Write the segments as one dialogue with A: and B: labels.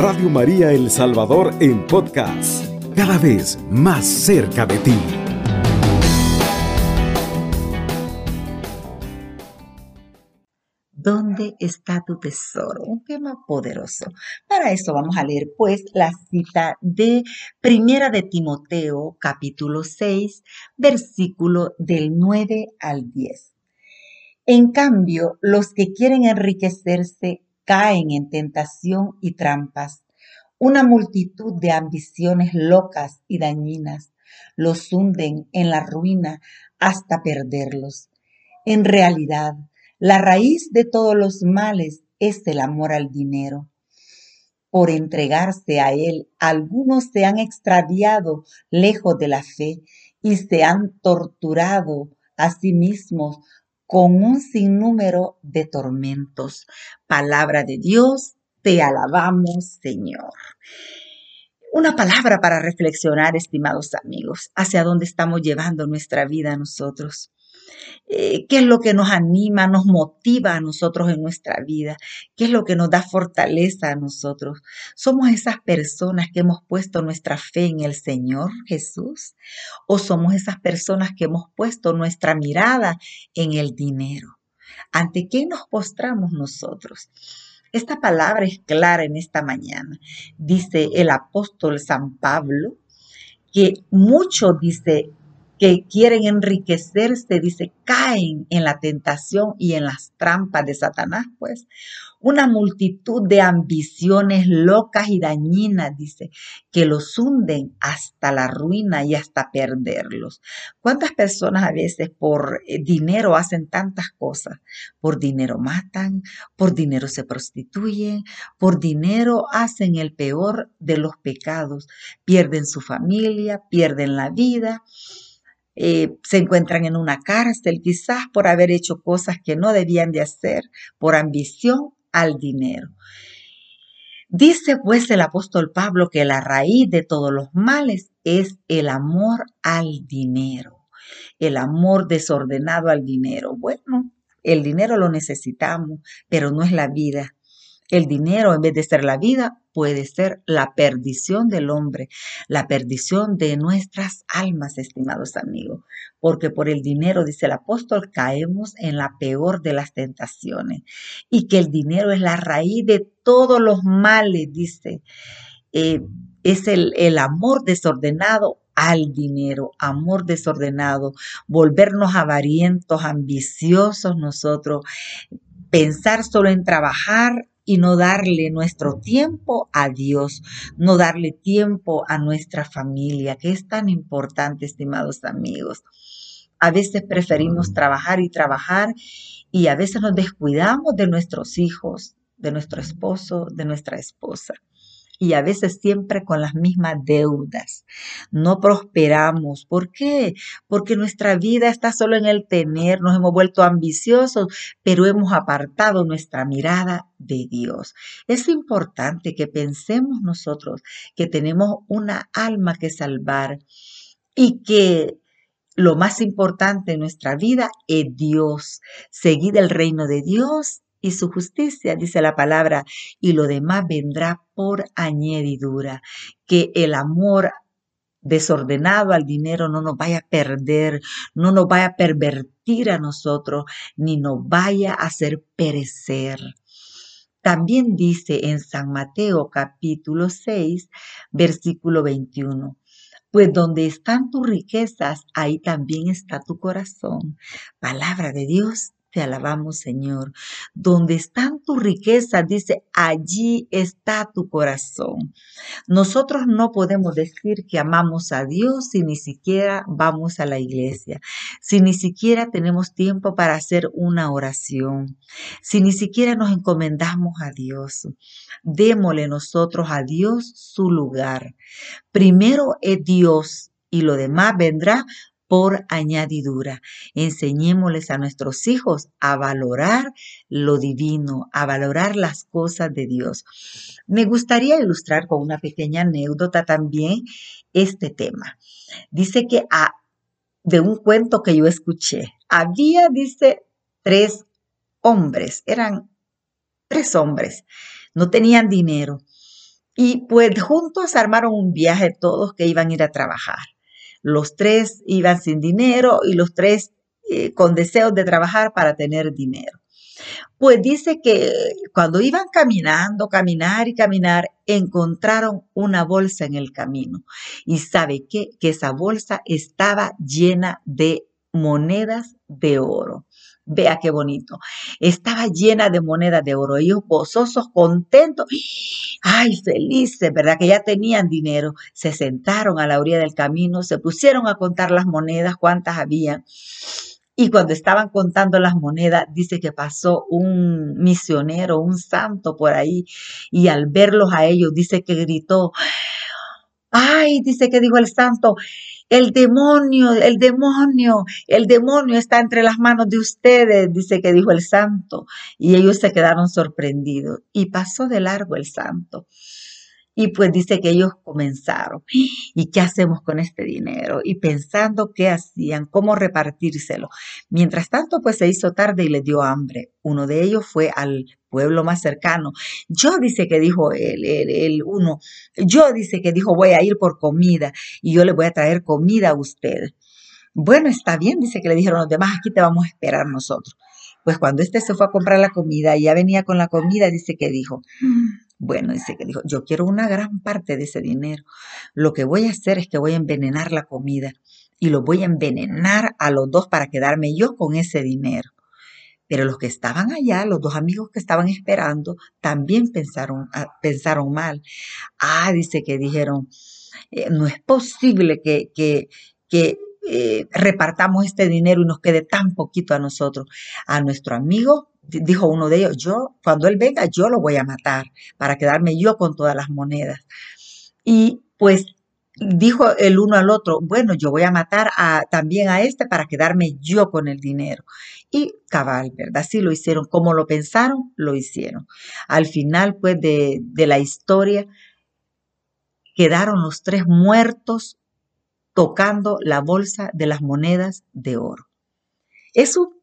A: Radio María El Salvador en podcast, cada vez más cerca de ti.
B: ¿Dónde está tu tesoro? Un tema poderoso. Para eso vamos a leer pues la cita de Primera de Timoteo, capítulo 6, versículo del 9 al 10. En cambio, los que quieren enriquecerse caen en tentación y trampas. Una multitud de ambiciones locas y dañinas los hunden en la ruina hasta perderlos. En realidad, la raíz de todos los males es el amor al dinero. Por entregarse a él, algunos se han extraviado lejos de la fe y se han torturado a sí mismos con un sinnúmero de tormentos. Palabra de Dios, te alabamos, Señor. Una palabra para reflexionar, estimados amigos, hacia dónde estamos llevando nuestra vida nosotros. Eh, qué es lo que nos anima, nos motiva a nosotros en nuestra vida, qué es lo que nos da fortaleza a nosotros. Somos esas personas que hemos puesto nuestra fe en el Señor Jesús o somos esas personas que hemos puesto nuestra mirada en el dinero. ¿Ante qué nos postramos nosotros? Esta palabra es clara en esta mañana. Dice el apóstol San Pablo que mucho dice que quieren enriquecerse, dice, caen en la tentación y en las trampas de Satanás, pues. Una multitud de ambiciones locas y dañinas, dice, que los hunden hasta la ruina y hasta perderlos. ¿Cuántas personas a veces por eh, dinero hacen tantas cosas? Por dinero matan, por dinero se prostituyen, por dinero hacen el peor de los pecados. Pierden su familia, pierden la vida. Eh, se encuentran en una cárcel quizás por haber hecho cosas que no debían de hacer, por ambición al dinero. Dice pues el apóstol Pablo que la raíz de todos los males es el amor al dinero, el amor desordenado al dinero. Bueno, el dinero lo necesitamos, pero no es la vida. El dinero, en vez de ser la vida, puede ser la perdición del hombre, la perdición de nuestras almas, estimados amigos. Porque por el dinero, dice el apóstol, caemos en la peor de las tentaciones. Y que el dinero es la raíz de todos los males, dice. Eh, es el, el amor desordenado al dinero, amor desordenado, volvernos avarientos, ambiciosos nosotros, pensar solo en trabajar y no darle nuestro tiempo a Dios, no darle tiempo a nuestra familia, que es tan importante, estimados amigos. A veces preferimos trabajar y trabajar y a veces nos descuidamos de nuestros hijos, de nuestro esposo, de nuestra esposa y a veces siempre con las mismas deudas. No prosperamos. ¿Por qué? Porque nuestra vida está solo en el tener, nos hemos vuelto ambiciosos, pero hemos apartado nuestra mirada de Dios. Es importante que pensemos nosotros que tenemos una alma que salvar y que lo más importante en nuestra vida es Dios. Seguir el reino de Dios y su justicia, dice la palabra, y lo demás vendrá por añadidura. Que el amor desordenado al dinero no nos vaya a perder, no nos vaya a pervertir a nosotros, ni nos vaya a hacer perecer. También dice en San Mateo capítulo 6, versículo 21. Pues donde están tus riquezas, ahí también está tu corazón. Palabra de Dios, te alabamos, Señor. Donde están tus riquezas, dice, allí está tu corazón. Nosotros no podemos decir que amamos a Dios si ni siquiera vamos a la iglesia, si ni siquiera tenemos tiempo para hacer una oración, si ni siquiera nos encomendamos a Dios. Démosle nosotros a Dios su lugar. Primero es Dios y lo demás vendrá por añadidura. Enseñémosles a nuestros hijos a valorar lo divino, a valorar las cosas de Dios. Me gustaría ilustrar con una pequeña anécdota también este tema. Dice que de un cuento que yo escuché, había, dice, tres hombres, eran tres hombres, no tenían dinero Y pues juntos armaron un viaje todos que iban a ir a trabajar. Los tres iban sin dinero y los tres eh, con deseos de trabajar para tener dinero. Pues dice que cuando iban caminando, caminar y caminar, encontraron una bolsa en el camino. Y sabe qué? Que esa bolsa estaba llena de monedas de oro. Vea qué bonito. Estaba llena de monedas de oro. Ellos gozosos, contentos. Ay, felices, ¿verdad? Que ya tenían dinero. Se sentaron a la orilla del camino, se pusieron a contar las monedas, cuántas había. Y cuando estaban contando las monedas, dice que pasó un misionero, un santo por ahí, y al verlos a ellos, dice que gritó, ay, dice que dijo el santo, el demonio, el demonio, el demonio está entre las manos de ustedes, dice que dijo el santo. Y ellos se quedaron sorprendidos. Y pasó de largo el santo. Y pues dice que ellos comenzaron, ¿y qué hacemos con este dinero? Y pensando qué hacían, cómo repartírselo. Mientras tanto, pues se hizo tarde y le dio hambre. Uno de ellos fue al pueblo más cercano. Yo dice que dijo el, el, uno, yo dice que dijo voy a ir por comida y yo le voy a traer comida a ustedes. Bueno, está bien, dice que le dijeron los demás, aquí te vamos a esperar nosotros. Pues cuando este se fue a comprar la comida y ya venía con la comida, dice que dijo, bueno, dice que dijo, yo quiero una gran parte de ese dinero. Lo que voy a hacer es que voy a envenenar la comida y lo voy a envenenar a los dos para quedarme yo con ese dinero. Pero los que estaban allá, los dos amigos que estaban esperando, también pensaron, ah, pensaron mal. Ah, dice que dijeron, eh, no es posible que, que, que eh, repartamos este dinero y nos quede tan poquito a nosotros. A nuestro amigo dijo uno de ellos, yo, cuando él venga, yo lo voy a matar para quedarme yo con todas las monedas. Y pues dijo el uno al otro, bueno, yo voy a matar a, también a este para quedarme yo con el dinero. Y cabal, ¿verdad? Sí lo hicieron. Como lo pensaron, lo hicieron. Al final, pues, de, de la historia, quedaron los tres muertos tocando la bolsa de las monedas de oro. Es un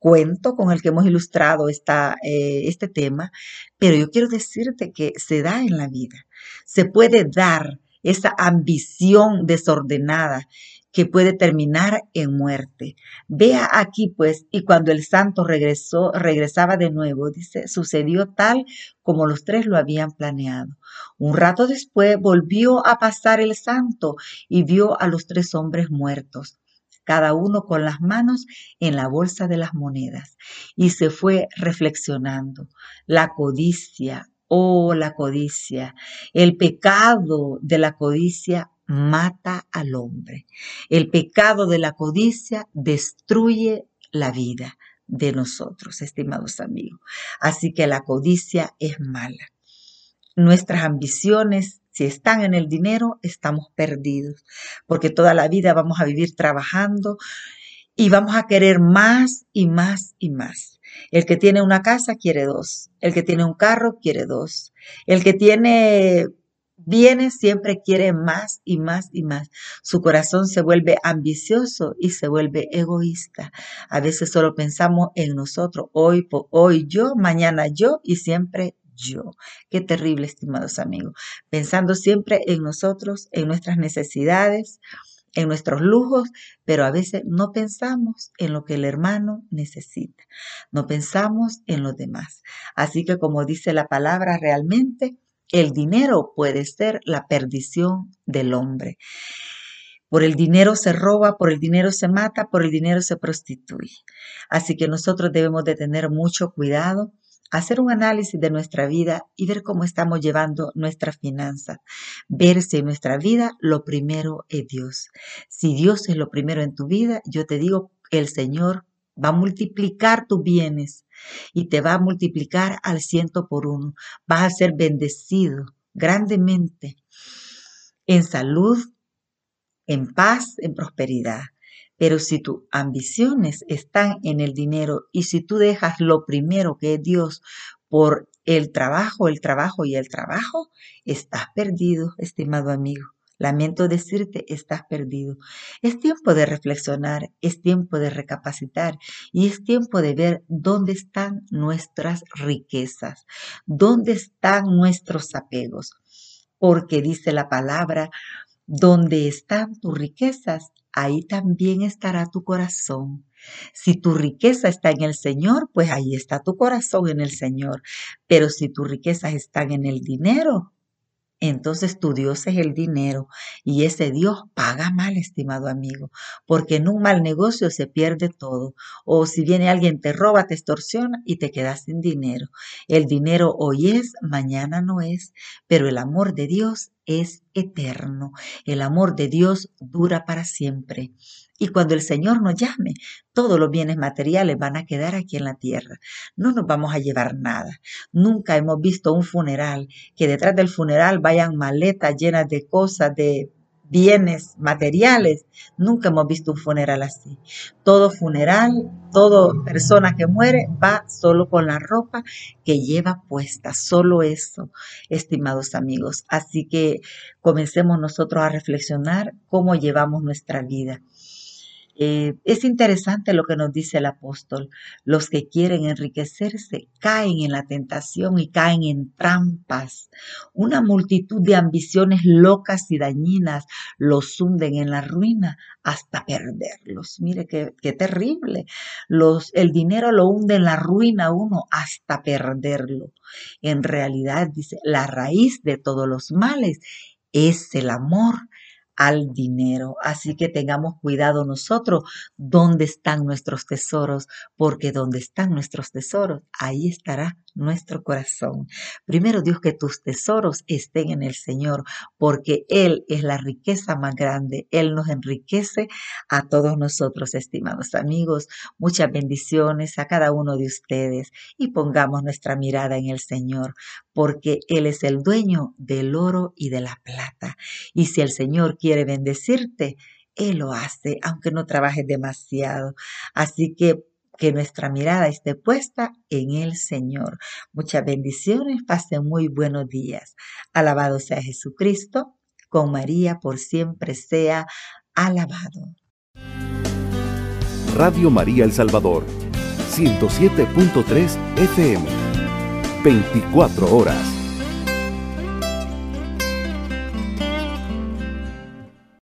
B: cuento con el que hemos ilustrado esta, eh, este tema, pero yo quiero decirte que se da en la vida, se puede dar esa ambición desordenada que puede terminar en muerte. Vea aquí pues, y cuando el santo regresó, regresaba de nuevo, dice, sucedió tal como los tres lo habían planeado. Un rato después volvió a pasar el santo y vio a los tres hombres muertos cada uno con las manos en la bolsa de las monedas, y se fue reflexionando. La codicia, oh la codicia, el pecado de la codicia mata al hombre. El pecado de la codicia destruye la vida de nosotros, estimados amigos. Así que la codicia es mala. Nuestras ambiciones si están en el dinero, estamos perdidos, porque toda la vida vamos a vivir trabajando y vamos a querer más y más y más. El que tiene una casa quiere dos, el que tiene un carro quiere dos, el que tiene bienes siempre quiere más y más y más. Su corazón se vuelve ambicioso y se vuelve egoísta. A veces solo pensamos en nosotros, hoy, hoy yo, mañana yo y siempre yo. Qué terrible, estimados amigos. Pensando siempre en nosotros, en nuestras necesidades, en nuestros lujos, pero a veces no pensamos en lo que el hermano necesita. No pensamos en los demás. Así que como dice la palabra realmente, el dinero puede ser la perdición del hombre. Por el dinero se roba, por el dinero se mata, por el dinero se prostituye. Así que nosotros debemos de tener mucho cuidado hacer un análisis de nuestra vida y ver cómo estamos llevando nuestra finanza. Ver si en nuestra vida lo primero es Dios. Si Dios es lo primero en tu vida, yo te digo, el Señor va a multiplicar tus bienes y te va a multiplicar al ciento por uno. Vas a ser bendecido grandemente en salud, en paz, en prosperidad. Pero si tus ambiciones están en el dinero y si tú dejas lo primero que es Dios por el trabajo, el trabajo y el trabajo, estás perdido, estimado amigo. Lamento decirte, estás perdido. Es tiempo de reflexionar, es tiempo de recapacitar y es tiempo de ver dónde están nuestras riquezas, dónde están nuestros apegos. porque dice la palabra, donde están tus riquezas, ahí también estará tu corazón. Si tu riqueza está en el Señor, pues ahí está tu corazón en el Señor. Pero si tus riquezas están en el dinero, entonces tu Dios es el dinero y ese Dios paga mal, estimado amigo, porque en un mal negocio se pierde todo. O si viene alguien, te roba, te extorsiona y te quedas sin dinero. El dinero hoy es, mañana no es, pero el amor de Dios es eterno. El amor de Dios dura para siempre. Y cuando el Señor nos llame, todos los bienes materiales van a quedar aquí en la tierra. No nos vamos a llevar nada. Nunca hemos visto un funeral que detrás del funeral vayan maletas llenas de cosas, de bienes materiales. Nunca hemos visto un funeral así. Todo funeral, toda persona que muere va solo con la ropa que lleva puesta. Solo eso, estimados amigos. Así que comencemos nosotros a reflexionar cómo llevamos nuestra vida. Eh, es interesante lo que nos dice el apóstol. Los que quieren enriquecerse caen en la tentación y caen en trampas. Una multitud de ambiciones locas y dañinas los hunden en la ruina hasta perderlos. Mire qué, terrible. Los, el dinero lo hunde en la ruina uno hasta perderlo. En realidad, dice, la raíz de todos los males es el amor al dinero. Así que tengamos cuidado nosotros dónde están nuestros tesoros, porque donde están nuestros tesoros, ahí estará nuestro corazón. Primero, Dios, que tus tesoros estén en el Señor, porque Él es la riqueza más grande. Él nos enriquece a todos nosotros, estimados amigos. Muchas bendiciones a cada uno de ustedes y pongamos nuestra mirada en el Señor, porque Él es el dueño del oro y de la plata. Y si el Señor quiere bendecirte, Él lo hace, aunque no trabajes demasiado. Así que que nuestra mirada esté puesta en el Señor. Muchas bendiciones, pasen muy buenos días. Alabado sea Jesucristo, con María por siempre sea alabado.
A: Radio María El Salvador, 107.3 FM, 24 horas.